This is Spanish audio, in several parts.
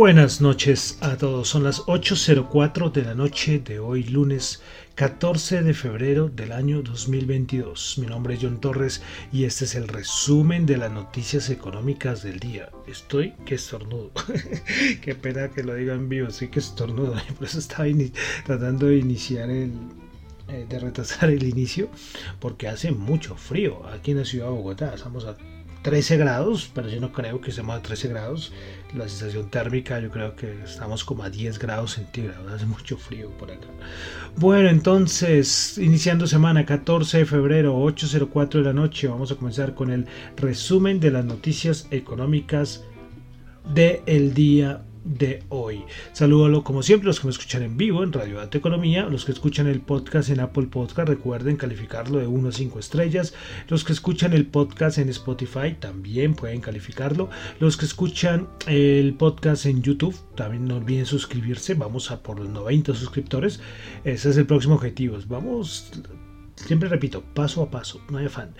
Buenas noches a todos, son las 8.04 de la noche de hoy lunes 14 de febrero del año 2022. Mi nombre es John Torres y este es el resumen de las noticias económicas del día. Estoy que estornudo. Qué pena que lo diga en vivo, estoy que estornudo. Por eso estaba tratando de iniciar el, eh, de retrasar el inicio porque hace mucho frío aquí en la ciudad de Bogotá. Estamos a 13 grados, pero yo no creo que estemos a 13 grados. La sensación térmica yo creo que estamos como a 10 grados centígrados, hace mucho frío por acá. Bueno, entonces, iniciando semana 14 de febrero, 8.04 de la noche, vamos a comenzar con el resumen de las noticias económicas del el día de hoy. Saludo como siempre los que me escuchan en vivo en Radio Data Economía, los que escuchan el podcast en Apple Podcast, recuerden calificarlo de 1 a 5 estrellas, los que escuchan el podcast en Spotify también pueden calificarlo, los que escuchan el podcast en YouTube también no olviden suscribirse, vamos a por los 90 suscriptores, ese es el próximo objetivo, vamos, siempre repito, paso a paso, no hay afán.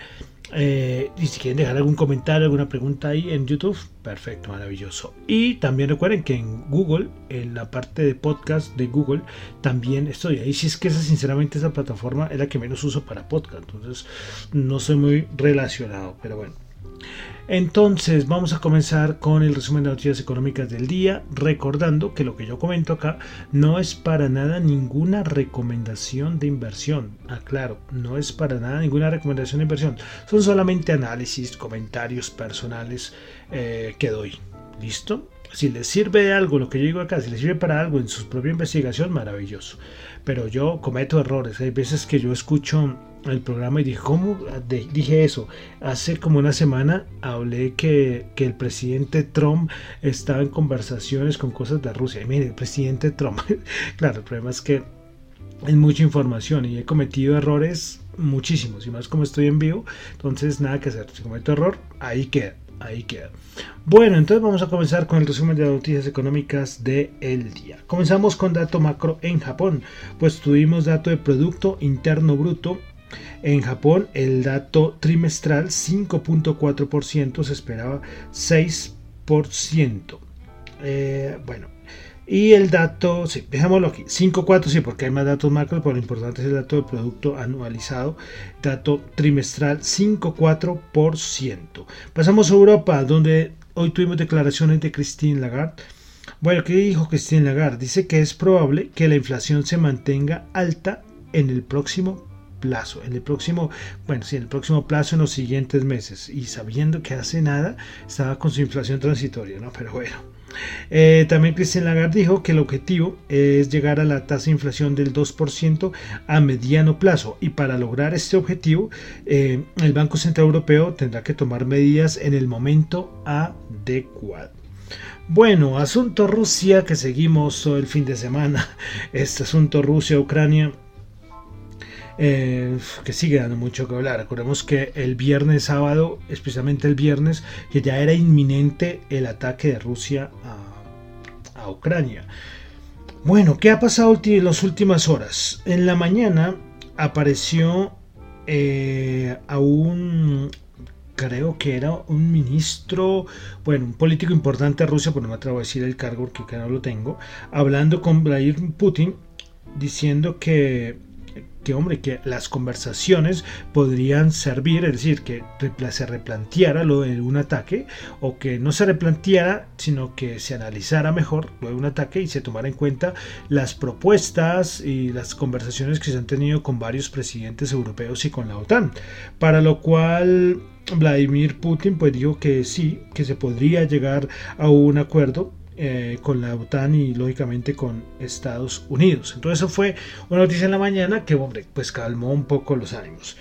Eh, y si quieren dejar algún comentario, alguna pregunta ahí en YouTube, perfecto, maravilloso. Y también recuerden que en Google, en la parte de podcast de Google, también estoy ahí. Si es que esa, sinceramente, esa plataforma es la que menos uso para podcast, entonces no soy muy relacionado, pero bueno. Entonces vamos a comenzar con el resumen de noticias económicas del día, recordando que lo que yo comento acá no es para nada ninguna recomendación de inversión. Aclaro, no es para nada ninguna recomendación de inversión. Son solamente análisis, comentarios personales eh, que doy. ¿Listo? Si les sirve de algo lo que yo digo acá, si les sirve para algo en su propia investigación, maravilloso. Pero yo cometo errores. Hay veces que yo escucho el programa y dije, ¿cómo? dije eso. Hace como una semana hablé que, que, el presidente Trump estaba en conversaciones con cosas de Rusia. Y mire, el presidente Trump, claro, el problema es que es mucha información y he cometido errores muchísimos. Y más como estoy en vivo, entonces nada que hacer. Si cometo error, ahí queda. Ahí queda. Bueno, entonces vamos a comenzar con el resumen de las noticias económicas del el día. Comenzamos con dato macro en Japón, pues tuvimos dato de Producto Interno Bruto en Japón el dato trimestral 5.4%, se esperaba 6%. Eh, bueno, y el dato, sí, dejémoslo aquí, 5.4 sí, porque hay más datos macro, pero lo importante es el dato de producto anualizado, dato trimestral 5.4%. Pasamos a Europa, donde hoy tuvimos declaraciones de Christine Lagarde. Bueno, ¿qué dijo Christine Lagarde? Dice que es probable que la inflación se mantenga alta en el próximo plazo, en el próximo, bueno, sí, en el próximo plazo, en los siguientes meses, y sabiendo que hace nada estaba con su inflación transitoria, ¿no? Pero bueno. Eh, también Christian Lagarde dijo que el objetivo es llegar a la tasa de inflación del 2% a mediano plazo y para lograr este objetivo eh, el Banco Central Europeo tendrá que tomar medidas en el momento adecuado. Bueno, asunto Rusia que seguimos todo el fin de semana. Este asunto Rusia-Ucrania eh, que sigue dando mucho que hablar. Recordemos que el viernes sábado, especialmente el viernes, que ya era inminente el ataque de Rusia a, Ucrania. Bueno, ¿qué ha pasado en las últimas horas? En la mañana apareció eh, a un, creo que era un ministro, bueno, un político importante de Rusia, pero no me atrevo a decir el cargo porque no lo tengo, hablando con Vladimir Putin diciendo que que hombre, que las conversaciones podrían servir, es decir, que se replanteara lo de un ataque o que no se replanteara, sino que se analizara mejor lo de un ataque y se tomara en cuenta las propuestas y las conversaciones que se han tenido con varios presidentes europeos y con la OTAN, para lo cual Vladimir Putin pues dijo que sí, que se podría llegar a un acuerdo eh, con la OTAN y lógicamente con Estados Unidos. Entonces eso fue una noticia en la mañana que, hombre, pues calmó un poco los ánimos.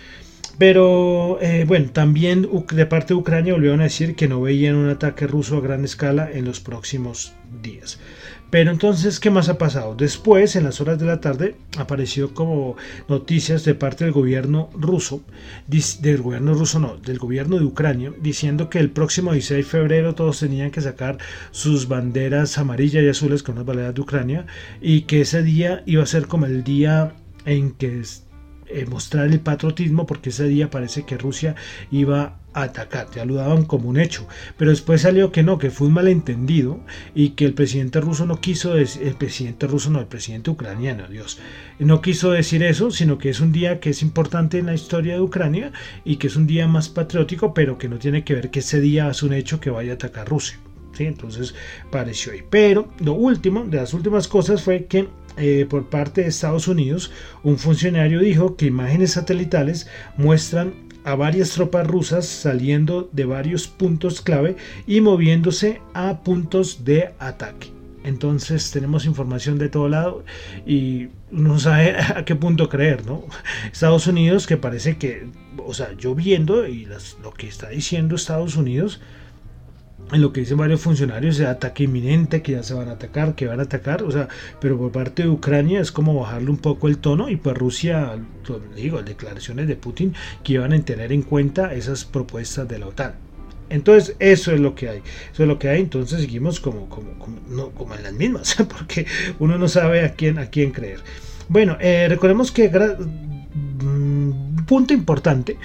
Pero eh, bueno, también de parte de Ucrania volvieron a decir que no veían un ataque ruso a gran escala en los próximos días. Pero entonces, ¿qué más ha pasado? Después, en las horas de la tarde, apareció como noticias de parte del gobierno ruso, del gobierno ruso no, del gobierno de Ucrania, diciendo que el próximo 16 de febrero todos tenían que sacar sus banderas amarillas y azules con las banderas de Ucrania y que ese día iba a ser como el día en que eh, mostrar el patriotismo porque ese día parece que Rusia iba atacar, ya lo daban como un hecho, pero después salió que no, que fue un malentendido y que el presidente ruso no quiso decir, el presidente ruso no, el presidente ucraniano, Dios, no quiso decir eso, sino que es un día que es importante en la historia de Ucrania y que es un día más patriótico, pero que no tiene que ver que ese día es un hecho que vaya a atacar Rusia. ¿sí? Entonces pareció ahí. Pero lo último, de las últimas cosas fue que eh, por parte de Estados Unidos, un funcionario dijo que imágenes satelitales muestran a varias tropas rusas saliendo de varios puntos clave y moviéndose a puntos de ataque. Entonces tenemos información de todo lado y no sabe a qué punto creer, ¿no? Estados Unidos que parece que, o sea, yo viendo y lo que está diciendo Estados Unidos, en lo que dicen varios funcionarios de ataque inminente, que ya se van a atacar, que van a atacar, o sea, pero por parte de Ucrania es como bajarle un poco el tono y pues Rusia, digo, declaraciones de Putin que iban a tener en cuenta esas propuestas de la OTAN. Entonces, eso es lo que hay. Eso es lo que hay. Entonces, seguimos como, como, no, como en las mismas, porque uno no sabe a quién, a quién creer. Bueno, eh, recordemos que mm, punto importante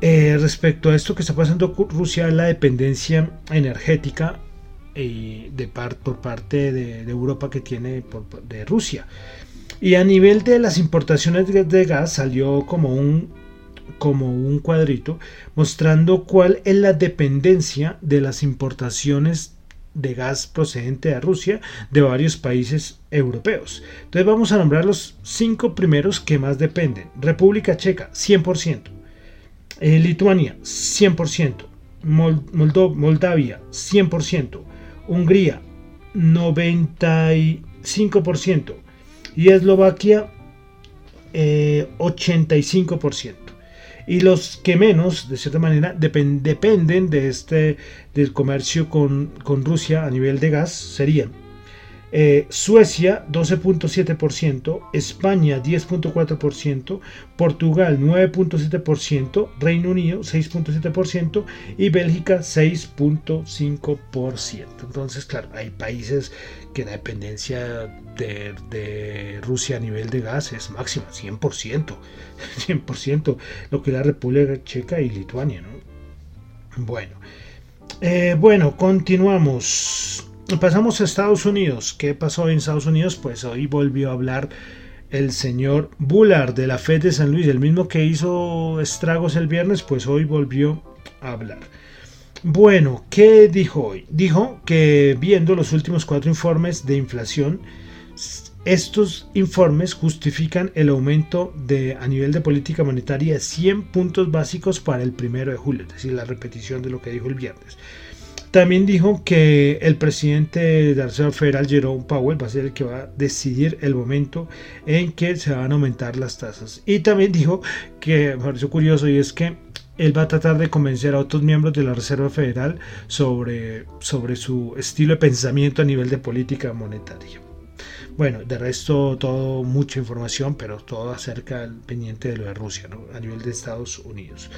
eh, respecto a esto que está pasando Rusia, la dependencia energética eh, de por parte de, Europa que tiene de Rusia. Y a nivel de las importaciones de, gas salió como un, como un cuadrito mostrando cuál es la dependencia de las importaciones de gas procedente de Rusia de varios países europeos. Entonces vamos a nombrar los cinco primeros que más dependen. República Checa, 100%. Eh, Lituania, 100%. Moldavia, 100%. Hungría, 95%. Y Eslovaquia, 85%. Eh, y los que menos, de cierta manera, dependen de este, del comercio con, con Rusia a nivel de gas serían eh, Suecia 12.7%, España 10.4%, Portugal 9.7%, Reino Unido 6.7% y Bélgica 6.5%. Entonces, claro, hay países que la dependencia de, Rusia a nivel de gas es máxima, 100%, 100%, lo que la República Checa y Lituania. Bueno, eh, bueno, continuamos. Pasamos a Estados Unidos. ¿Qué pasó en Estados Unidos? Pues hoy volvió a hablar el señor Bullard de la Fed de San Luis, el mismo que hizo estragos el viernes, pues hoy volvió a hablar. Bueno, ¿qué dijo hoy? Dijo que viendo los últimos cuatro informes de inflación, estos informes justifican el aumento de, a nivel de política monetaria de 100 puntos básicos para el primero de julio, es decir, la repetición de lo que dijo el viernes. También dijo que el presidente de la Reserva Federal, Jerome Powell, va a ser el que va a decidir el momento en que se van a aumentar las tasas. Y también dijo que me pareció curioso y es que él va a tratar de convencer a otros miembros de la Reserva Federal sobre, sobre su estilo de pensamiento a nivel de política monetaria. Bueno, de resto todo, mucha información, pero todo acerca del pendiente de lo de Rusia, a nivel de Estados Unidos.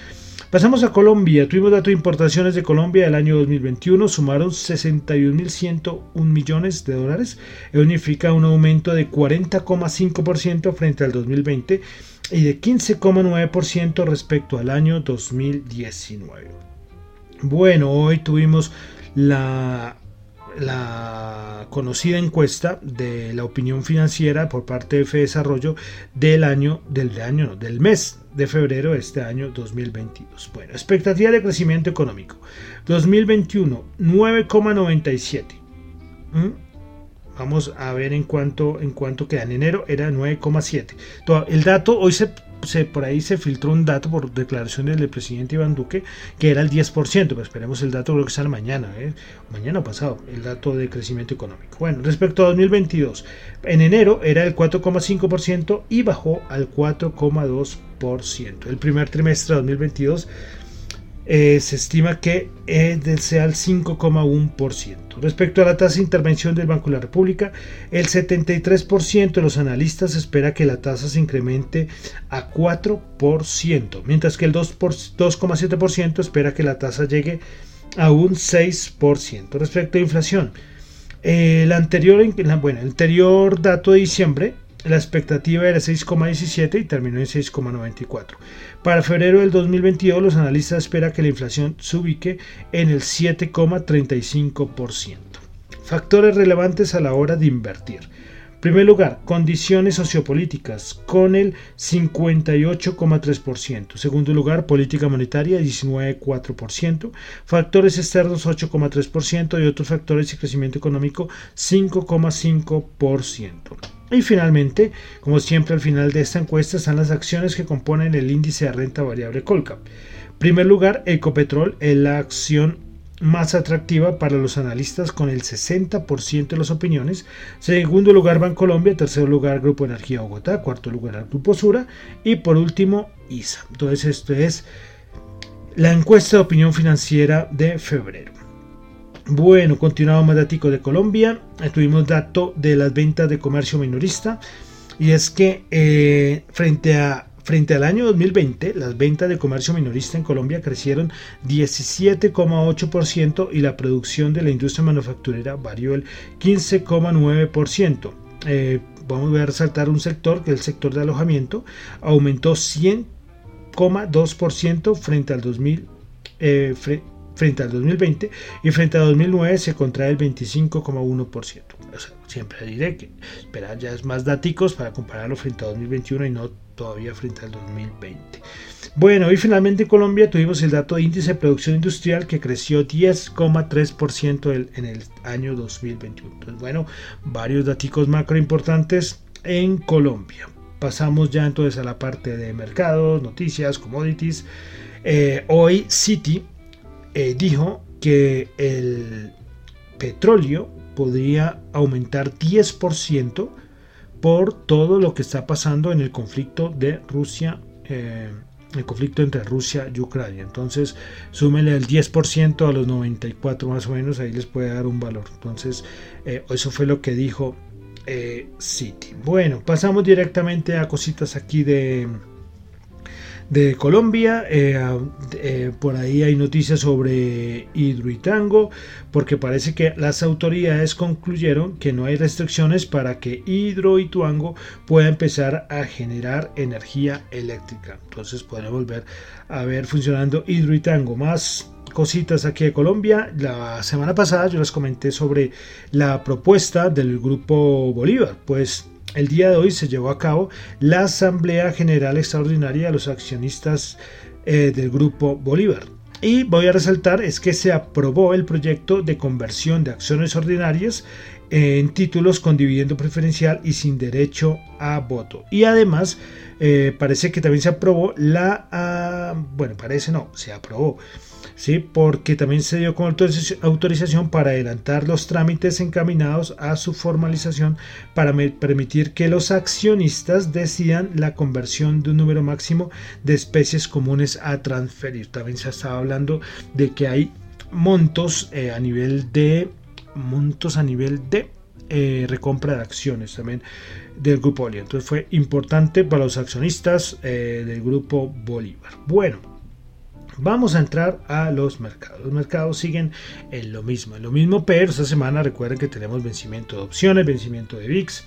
Pasamos a Colombia. Tuvimos datos de importaciones de Colombia del año 2021, sumaron 61.101 millones de dólares. Eso significa un aumento de 40,5% frente al 2020 y de 15,9% respecto al año 2019. Bueno, hoy tuvimos la la conocida encuesta de la opinión financiera por parte de Desarrollo del año del año del mes de febrero de este año 2022. Bueno, expectativa de crecimiento económico 2021 9,97. ¿Mm? Vamos a ver en cuánto en cuánto queda en enero era 9,7. El dato hoy se por ahí se filtró un dato por declaración del presidente Iván Duque que era el 10%, pero esperemos el dato, creo que sale mañana, ¿eh? mañana pasado, el dato de crecimiento económico. Bueno, respecto a 2022, en enero era el 4,5% y bajó al 4,2%. El primer trimestre de 2022 eh, se estima que sea el 5,1%. Respecto a la tasa de intervención del Banco de la República, el 73% de los analistas espera que la tasa se incremente a 4%, mientras que el 2,7% espera que la tasa llegue a un 6%. Respecto a inflación, el anterior, bueno, el anterior dato de diciembre la expectativa era 6,17 y terminó en 6,94. Para febrero del 2022 los analistas esperan que la inflación se ubique en el 7,35%. Factores relevantes a la hora de invertir. Primer lugar, condiciones sociopolíticas con el 58,3%. Segundo lugar, política monetaria 19,4%. Factores externos 8,3% y otros factores de crecimiento económico 5,5%. Y finalmente, como siempre al final de esta encuesta están las acciones que componen el índice de renta variable Colcap. En primer lugar, Ecopetrol es la acción más atractiva para los analistas con el 60% de las opiniones. Segundo lugar, Bancolombia. Tercer lugar, Grupo Energía Bogotá. Cuarto lugar, Grupo Sura. Y por último, ISA. Entonces, esto es la encuesta de opinión financiera de febrero. Bueno, continuamos más datos de Colombia. Tuvimos dato de las ventas de comercio minorista. Y es que eh, frente, a, frente al año 2020, las ventas de comercio minorista en Colombia crecieron 17,8% y la producción de la industria manufacturera varió el 15,9%. Eh, vamos a resaltar un sector que es el sector de alojamiento aumentó 100,2% frente al 2000 frente al 2020 y frente a 2009 se contrae el 25,1%. siempre diré que esperar ya es más datos para compararlo frente a 2021 y no todavía frente al 2020. Bueno, y finalmente en Colombia tuvimos el dato de índice de producción industrial que creció 10,3% en el año 2021. Entonces, bueno, varios datos macro importantes en Colombia. Pasamos ya entonces a la parte de mercados, noticias, commodities. Eh, hoy Citi eh, dijo que el petróleo podría aumentar 10% por todo lo que está pasando en el conflicto de Rusia, eh, el conflicto entre Rusia y Ucrania. Entonces, súmele el 10% a los 94 más o menos, ahí les puede dar un valor. Entonces, eh, eso fue lo que dijo City. Bueno, pasamos directamente a cositas aquí de de Colombia. Eh, eh, por ahí hay noticias sobre Hidroituango, porque parece que las autoridades concluyeron que no hay restricciones para que Hidroituango pueda empezar a generar energía eléctrica. Entonces podremos volver a ver funcionando Hidroituango. Más cositas aquí de Colombia. La semana pasada yo les comenté sobre la propuesta del grupo Bolívar. Pues el día de hoy se llevó a cabo la Asamblea General Extraordinaria de los accionistas eh, del Grupo Bolívar. Y voy a resaltar es que se aprobó el proyecto de conversión de acciones ordinarias en títulos con dividendo preferencial y sin derecho a voto. Y además eh, parece que también se aprobó la... Ah, bueno, parece no, se aprobó ¿sí? porque también se dio con autorización para adelantar los trámites encaminados a su formalización para permitir que los accionistas decidan la conversión de un número máximo de especies comunes a transferir. También se estaba hablando de que hay montos eh, a nivel de montos a nivel de eh, recompra de acciones también del grupo Bolívar. Entonces fue importante para los accionistas eh, del grupo Bolívar. Bueno, Vamos a entrar a los mercados. Los mercados siguen en lo mismo, en lo mismo, pero esta semana recuerden que tenemos vencimiento de opciones, vencimiento de VIX.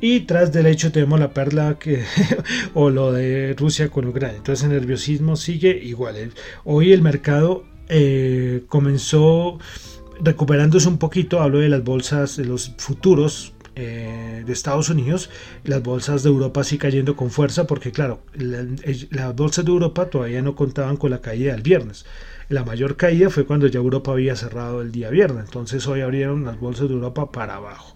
Y tras del hecho tenemos la perla que, o lo de Rusia con Ucrania. Entonces el nerviosismo sigue igual. Hoy el mercado eh, comenzó recuperándose un poquito, hablo de las bolsas, de los futuros eh, de Estados Unidos, las bolsas de Europa sí cayendo con fuerza, porque claro, las bolsas de Europa todavía no contaban con la caída del viernes. La mayor caída fue cuando ya Europa había cerrado el día viernes, entonces hoy abrieron las bolsas de Europa para abajo.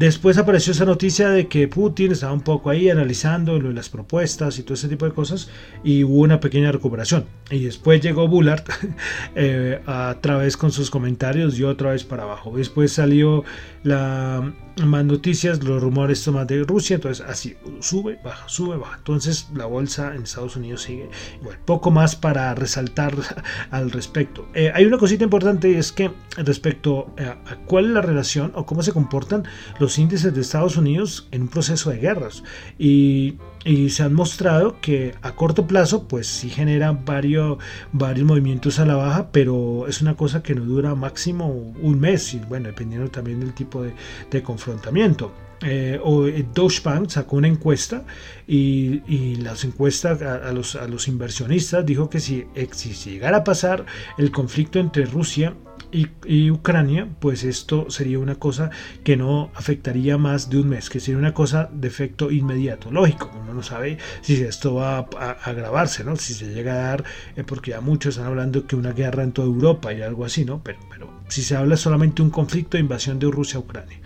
Después apareció esa noticia de que Putin estaba un poco ahí analizando las propuestas y todo ese tipo de cosas y hubo una pequeña recuperación. Y después llegó Bullard eh, a través con sus comentarios y otra vez para abajo. Después salió la, más noticias, los rumores más de Rusia, entonces así sube, baja, sube, baja. Entonces la bolsa en Estados Unidos sigue igual. Poco más para resaltar al respecto. Eh, hay una cosita importante y es que respecto a, cuál es la relación o cómo se comportan los índices de Estados Unidos en un proceso de guerras. Y y se han mostrado que a corto plazo pues sí generan varios, varios movimientos a la baja pero es una cosa que no dura máximo un mes y bueno dependiendo también del tipo de, de confrontamiento. Eh, o eh, Deutsche Bank sacó una encuesta y, y las encuestas a, los, a, los, inversionistas dijo que si, si llegara a pasar el conflicto entre Rusia y, Ucrania, pues esto sería una cosa que no afectaría más de un mes, que sería una cosa de efecto inmediato. Lógico, uno no sabe si esto va a, agravarse, ¿no? Si se llega a dar, eh, porque ya muchos están hablando que una guerra en toda Europa y algo así, ¿no? Pero, pero si se habla solamente de un conflicto de invasión de Rusia a Ucrania.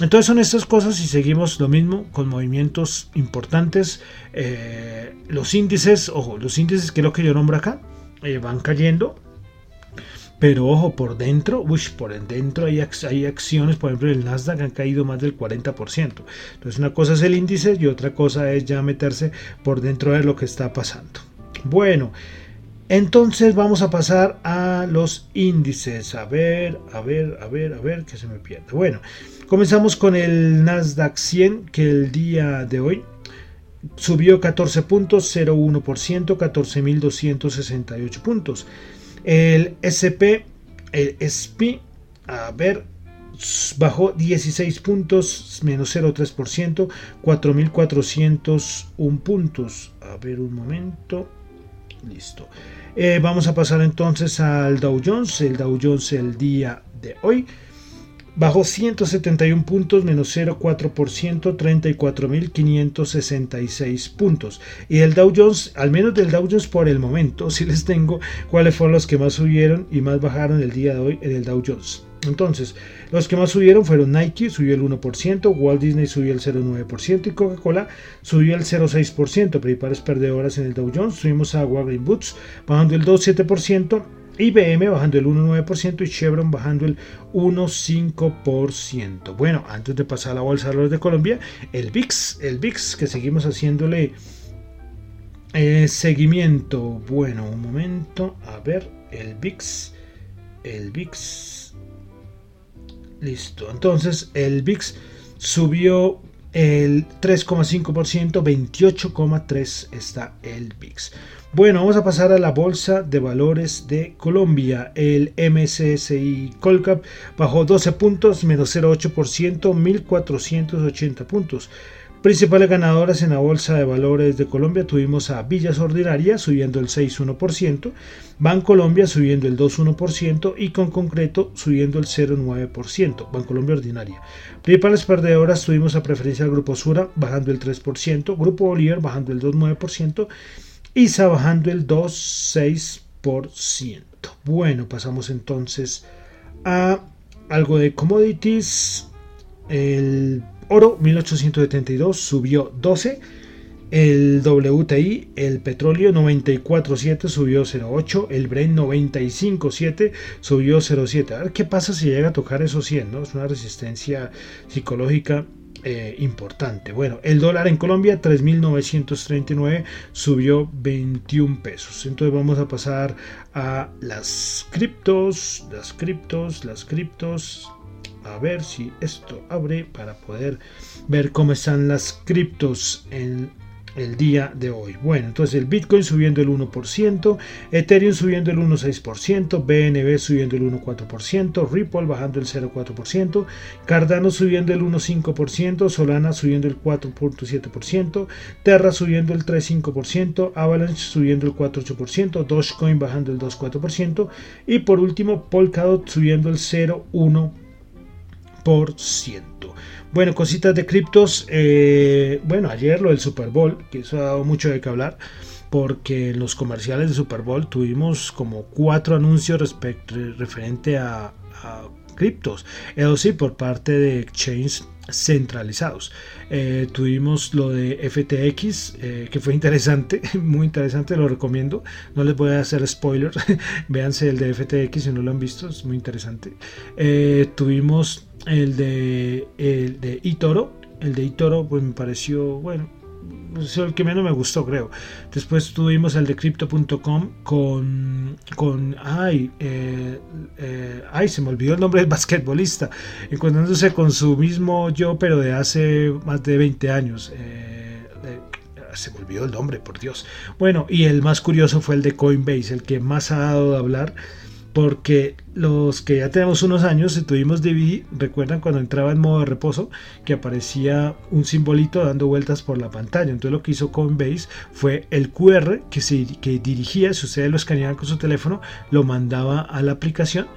Entonces son estas cosas y seguimos lo mismo con movimientos importantes. Eh, los índices, ojo, los índices que es lo que yo nombro acá, eh, van cayendo pero ojo, por dentro, uy, por dentro hay, hay acciones, por ejemplo, el Nasdaq han caído más del 40%. Entonces, una cosa es el índice y otra cosa es ya meterse por dentro de lo que está pasando. Bueno, entonces vamos a pasar a los índices. A ver, a ver, a ver, a ver, que se me pierde. Bueno, comenzamos con el Nasdaq 100, que el día de hoy subió 14 puntos, 0,1%, 14.268 puntos. El SP, el SP, a ver, bajó 16 puntos, menos 0,3%, 4.401 puntos. A ver un momento. Listo. Eh, vamos a pasar entonces al Dow Jones. El Dow Jones el día de hoy bajó 171 puntos, menos 0,4%, 34.566 puntos. Y el Dow Jones, al menos del Dow Jones por el momento, si les tengo cuáles fueron los que más subieron y más bajaron el día de hoy en el Dow Jones. Entonces, los que más subieron fueron Nike, subió el 1%, Walt Disney subió el 0,9% y Coca-Cola subió el 0,6%. Principales perdedoras en el Dow Jones, subimos a Walgreens Boots bajando el 2,7%, IBM bajando el 1,9% y Chevron bajando el 1,5%. Bueno, antes de pasar a la Bolsa de Valores de Colombia, el VIX, el VIX que seguimos haciéndole eh, seguimiento. Bueno, un momento, a ver, el VIX, el VIX. Listo, entonces el VIX subió el 3,5%, 28,3 está el VIX. Bueno, vamos a pasar a la Bolsa de Valores de Colombia. El MSCI Colcap bajó 12 puntos, menos 0,8%, 1.480 puntos. Principales ganadoras en la Bolsa de Valores de Colombia tuvimos a Villas Ordinaria subiendo el 6,1%, Bancolombia subiendo el 2,1% y con concreto subiendo el 0,9%, Bancolombia Ordinaria. Principales perdedoras tuvimos a preferencia del Grupo Sura bajando el 3%, Grupo Bolívar bajando el 2,9% ISA bajando el 2,6%. Bueno, pasamos entonces a algo de commodities. El oro 1872 subió 12. El WTI, el petróleo 94.7 subió 0.8, el Brent 95.7 subió 0.7. A ver qué pasa si llega a tocar esos 100, ¿no? Es una resistencia psicológica eh, importante. Bueno, el dólar en Colombia 3.939 subió 21 pesos. Entonces vamos a pasar a las criptos, las criptos, las criptos. A ver si esto abre para poder ver cómo están las criptos en el día de hoy. Bueno, entonces el Bitcoin subiendo el 1%, Ethereum subiendo el 1,6%, BNB subiendo el 1,4%, Ripple bajando el 0,4%, Cardano subiendo el 1,5%, Solana subiendo el 4,7%, Terra subiendo el 3,5%, Avalanche subiendo el 4,8%, Dogecoin bajando el 2,4% y por último Polkadot subiendo el 0,1%. Bueno, cositas de criptos. Eh, bueno, ayer lo del Super Bowl, que eso ha dado mucho de qué hablar, porque en los comerciales de Super Bowl tuvimos como cuatro anuncios respecto, referente a, criptos. Eso sí, por parte de exchange centralizados. Eh, tuvimos lo de FTX, eh, que fue interesante, muy interesante, lo recomiendo. No les voy a hacer spoilers, véanse el de FTX si no lo han visto, es muy interesante. tuvimos el de, el de Itoro. El de Itoro, pues me pareció, bueno, es el que menos me gustó, creo. Después tuvimos el de Crypto.com con, con ay, eh, eh, ay, se me olvidó el nombre del basquetbolista, encontrándose con su mismo yo, pero de hace más de 20 años. Eh, se me olvidó el nombre, por Dios. Bueno, y el más curioso fue el de Coinbase, el que más ha dado de hablar porque los que ya tenemos unos años, si tuvimos DVD, recuerdan cuando entraba en modo de reposo que aparecía un simbolito dando vueltas por la pantalla. Entonces lo que hizo Coinbase fue el QR que, se, que dirigía, si ustedes lo escaneaban con su teléfono, lo mandaba a la aplicación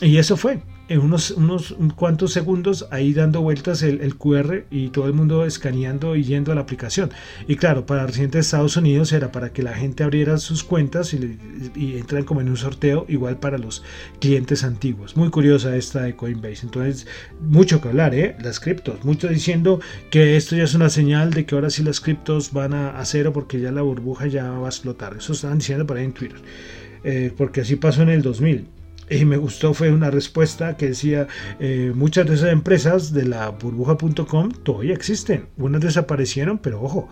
y eso fue en unos, unos cuantos segundos ahí dando vueltas el, QR y todo el mundo escaneando y yendo a la aplicación. Y claro, para residentes de Estados Unidos era para que la gente abriera sus cuentas y, y como en un sorteo, igual para los clientes antiguos. Muy curiosa esta de Coinbase. Entonces, mucho que hablar, ¿eh? Las criptos. Muchos diciendo que esto ya es una señal de que ahora sí las criptos van a, cero porque ya la burbuja ya va a explotar. Eso están diciendo por ahí en Twitter. Eh, porque así pasó en el 2000 y me gustó fue una respuesta que decía eh, muchas de esas empresas de la burbuja.com todavía existen. Unas desaparecieron pero ojo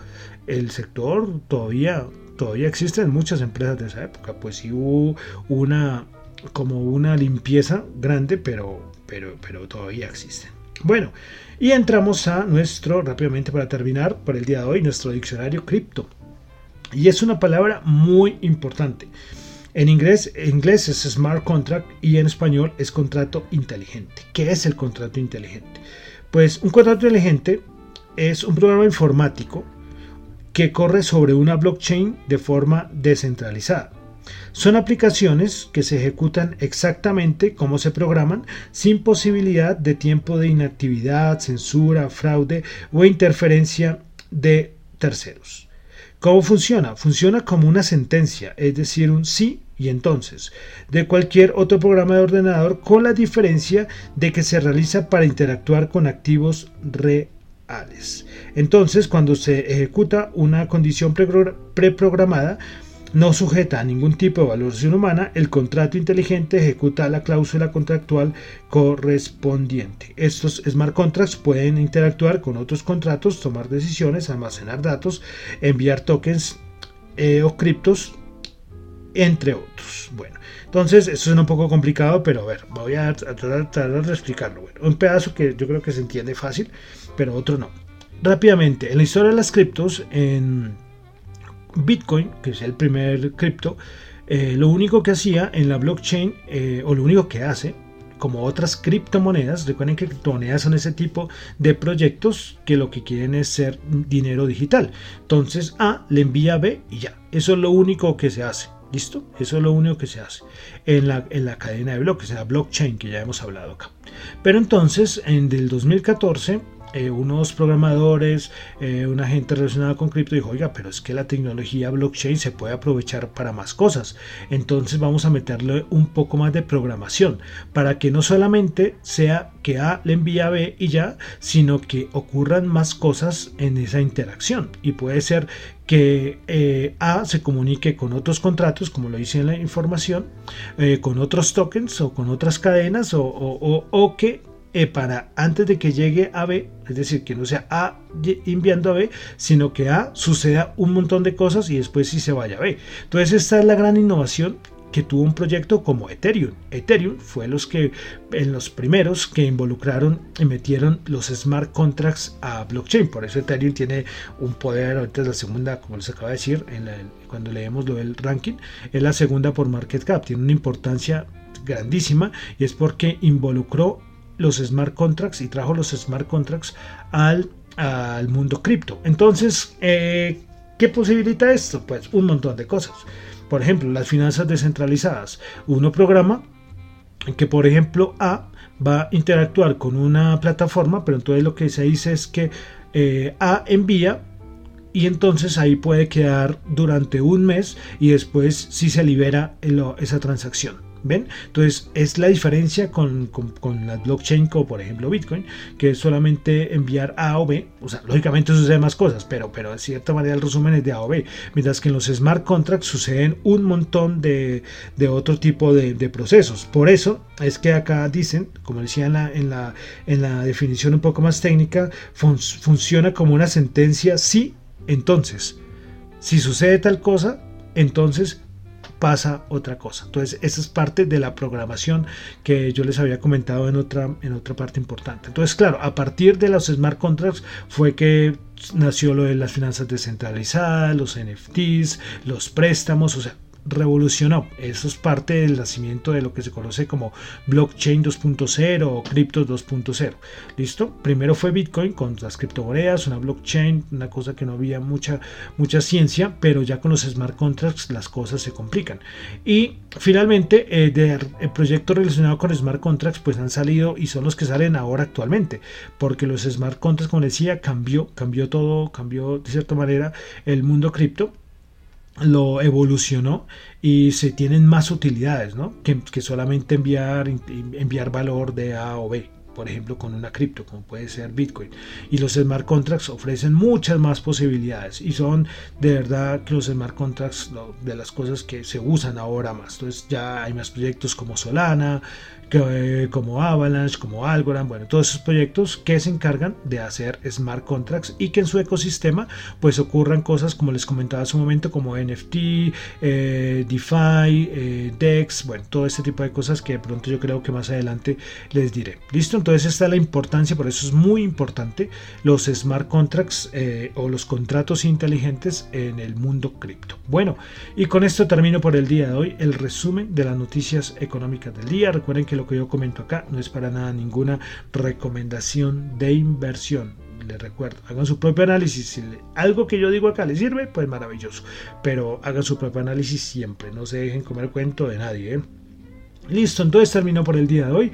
el sector todavía todavía existen muchas empresas de esa época pues sí hubo una como una limpieza grande pero pero pero todavía existen. Bueno y entramos a nuestro rápidamente para terminar por el día de hoy nuestro diccionario cripto. Y es una palabra muy importante en inglés, inglés es smart contract y en español es contrato inteligente. ¿Qué es el contrato inteligente? Pues un contrato inteligente es un programa informático que corre sobre una blockchain de forma descentralizada. Son aplicaciones que se ejecutan exactamente como se programan, sin posibilidad de tiempo de inactividad, censura, fraude o interferencia de terceros. ¿Cómo funciona? Funciona como una sentencia, es decir, un sí y entonces de cualquier otro programa de ordenador con la diferencia de que se realiza para interactuar con activos reales. Entonces, cuando se ejecuta una condición preprogramada, no sujeta a ningún tipo de valoración humana, el contrato inteligente ejecuta la cláusula contractual correspondiente. Estos smart contracts pueden interactuar con otros contratos, tomar decisiones, almacenar datos, enviar tokens eh, o criptos entre otros. Bueno, entonces eso es un poco complicado, pero a ver, voy a tratar, de explicarlo. Bueno, un pedazo que yo creo que se entiende fácil, pero otro no. Rápidamente, en la historia de las criptos, en Bitcoin, que es el primer cripto, eh, lo único que hacía en la blockchain, eh, o lo único que hace, como otras criptomonedas, recuerden que criptomonedas son ese tipo de proyectos que lo que quieren es ser dinero digital. Entonces A le envía a B y ya. Eso es lo único que se hace. Eso es lo único que se hace en la, en la cadena de bloques, la blockchain que ya hemos hablado acá. Pero entonces, en el 2014, eh, unos programadores, eh, una gente relacionada con cripto dijo, oiga, pero es que la tecnología blockchain se puede aprovechar para más cosas. Entonces vamos a meterle un poco más de programación para que no solamente sea que A le envía a B y ya, sino que ocurran más cosas en esa interacción. Y puede ser que eh, A se comunique con otros contratos, como lo dice en la información, con otros tokens o con otras cadenas, o, o que e para antes de que llegue a B, es decir, que no sea A enviando a B, sino que A suceda un montón de cosas y después sí se vaya a B. Entonces esta es la gran innovación que tuvo un proyecto como Ethereum. Ethereum fue los que en los primeros que involucraron y metieron los smart contracts a blockchain. Por eso Ethereum tiene un poder, ahorita es la segunda, como les acabo de decir, en cuando leemos lo del ranking, es la segunda por market cap, tiene una importancia grandísima y es porque involucró los smart contracts y trajo los smart contracts al, al mundo cripto. Entonces, eh, ¿qué posibilita esto? Pues un montón de cosas. Por ejemplo, las finanzas descentralizadas. Uno programa que, por ejemplo, A va a interactuar con una plataforma, pero entonces lo que se dice es que eh, A envía y entonces ahí puede quedar durante un mes y después si se libera esa transacción. ¿Ven? Entonces es la diferencia con, con, la blockchain como por ejemplo Bitcoin, que es solamente enviar A o B. O sea, lógicamente suceden más cosas, pero, pero de cierta manera el resumen es de A o B. Mientras que en los smart contracts suceden un montón de, de otro tipo de, de, procesos. Por eso es que acá dicen, como decía en la, en la, en la definición un poco más técnica, funciona como una sentencia sí, entonces. Si sucede tal cosa, entonces pasa otra cosa. Entonces, esa es parte de la programación que yo les había comentado en otra, en otra parte importante. Entonces, claro, a partir de los smart contracts fue que nació lo de las finanzas descentralizadas, los NFTs, los préstamos, o sea, revolucionó. Eso es parte del nacimiento de lo que se conoce como blockchain 2.0 o cripto 2.0. ¿Listo? Primero fue Bitcoin con las criptomonedas, una blockchain, una cosa que no había mucha, mucha ciencia, pero ya con los smart contracts las cosas se complican. Y finalmente, eh, de proyectos relacionados con smart contracts, pues han salido y son los que salen ahora actualmente, porque los smart contracts, como decía, cambió, cambió todo, cambió de cierta manera el mundo cripto lo evolucionó y se tienen más utilidades ¿no? que, solamente enviar, enviar valor de A o B por ejemplo, con una cripto, como puede ser Bitcoin. Y los smart contracts ofrecen muchas más posibilidades y son de verdad que los smart contracts de las cosas que se usan ahora más. Entonces ya hay más proyectos como Solana, eh, como Avalanche, como Algorand, bueno, todos esos proyectos que se encargan de hacer smart contracts y que en su ecosistema pues ocurran cosas como les comentaba hace un momento como NFT, eh, DeFi, eh, DEX, bueno, todo este tipo de cosas que de pronto yo creo que más adelante les diré. Listo, entonces esta es la importancia, por eso es muy importante los smart contracts o los contratos inteligentes en el mundo cripto. Bueno, y con esto termino por el día de hoy el resumen de las noticias económicas del día. Recuerden que lo que yo comento acá no es para nada ninguna recomendación de inversión. Les recuerdo, hagan su propio análisis. Si algo que yo digo acá les sirve, pues maravilloso. Pero hagan su propio análisis siempre. No se dejen comer cuento de nadie. ¿eh? Listo, entonces terminó por el día de hoy.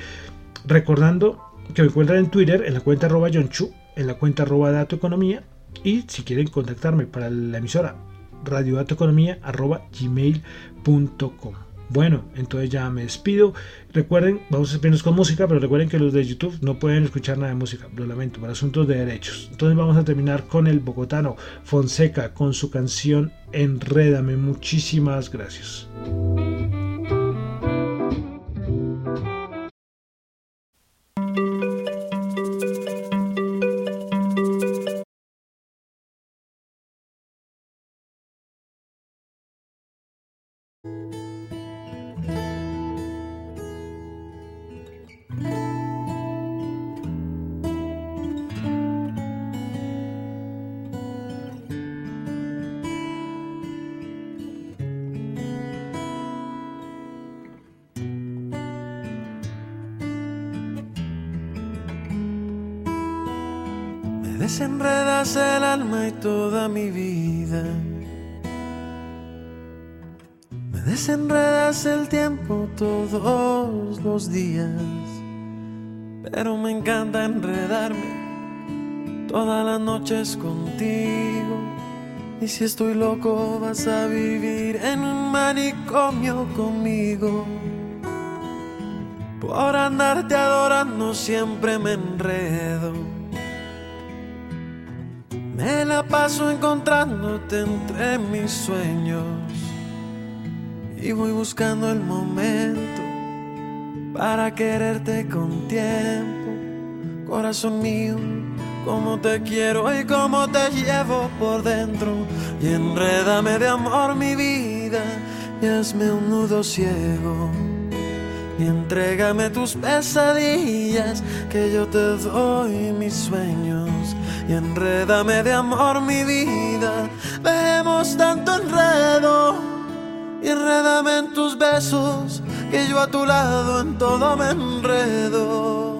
Recordando que me encuentran en Twitter en la cuenta arroba Chu, en la cuenta arroba Dato Economía. Y si quieren contactarme para la emisora radiodatoeconomía arroba gmail.com. Bueno, entonces ya me despido. Recuerden, vamos a despedirnos con música, pero recuerden que los de YouTube no pueden escuchar nada de música, lo lamento, por asuntos de derechos. Entonces vamos a terminar con el bogotano Fonseca con su canción Enrédame. Muchísimas gracias. Mi vida. Me desenredas el tiempo todos los días. Pero me encanta enredarme todas las noches contigo. Y si estoy loco vas a vivir en un manicomio conmigo. Por andarte adorando siempre me enredo me la paso encontrándote entre mis sueños y voy buscando el momento para quererte con tiempo. Corazón mío, como te quiero y como te llevo por dentro. Y enrédame de amor mi vida y hazme un nudo ciego. Y entrégame tus pesadillas, que yo te doy mis sueños. Y enrédame de amor mi vida, vemos tanto enredo. Y enrédame en tus besos, que yo a tu lado en todo me enredo.